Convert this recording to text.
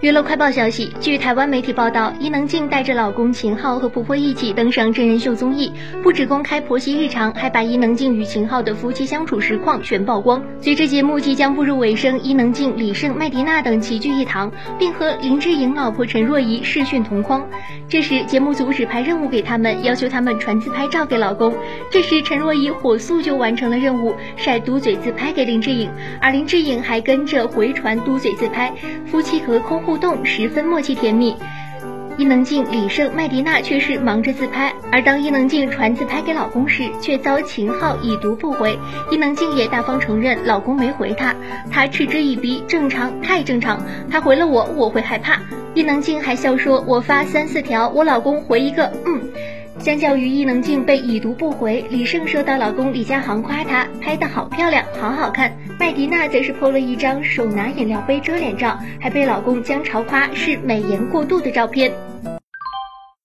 娱乐快报消息，据台湾媒体报道，伊能静带着老公秦昊和婆婆一起登上真人秀综艺，不止公开婆媳日常，还把伊能静与秦昊的夫妻相处实况全曝光。随着节目即将步入尾声，伊能静、李晟、麦迪娜等齐聚一堂，并和林志颖老婆陈若仪视讯同框。这时，节目组指派任务给他们，要求他们传自拍照给老公。这时，陈若仪火速就完成了任务，晒嘟嘴自拍给林志颖，而林志颖还跟着回传嘟嘴自拍，夫妻隔空。互动十分默契甜蜜，伊能静、李晟、麦迪娜却是忙着自拍，而当伊能静传自拍给老公时，却遭秦昊已读不回。伊能静也大方承认老公没回她，她嗤之以鼻，正常，太正常。他回了我，我会害怕。伊能静还笑说，我发三四条，我老公回一个，嗯。相较于伊能静被已读不回，李晟收到老公李佳航夸她拍的好漂亮，好好看。麦迪娜则是 PO 了一张手拿饮料杯遮脸照，还被老公姜潮夸是美颜过度的照片。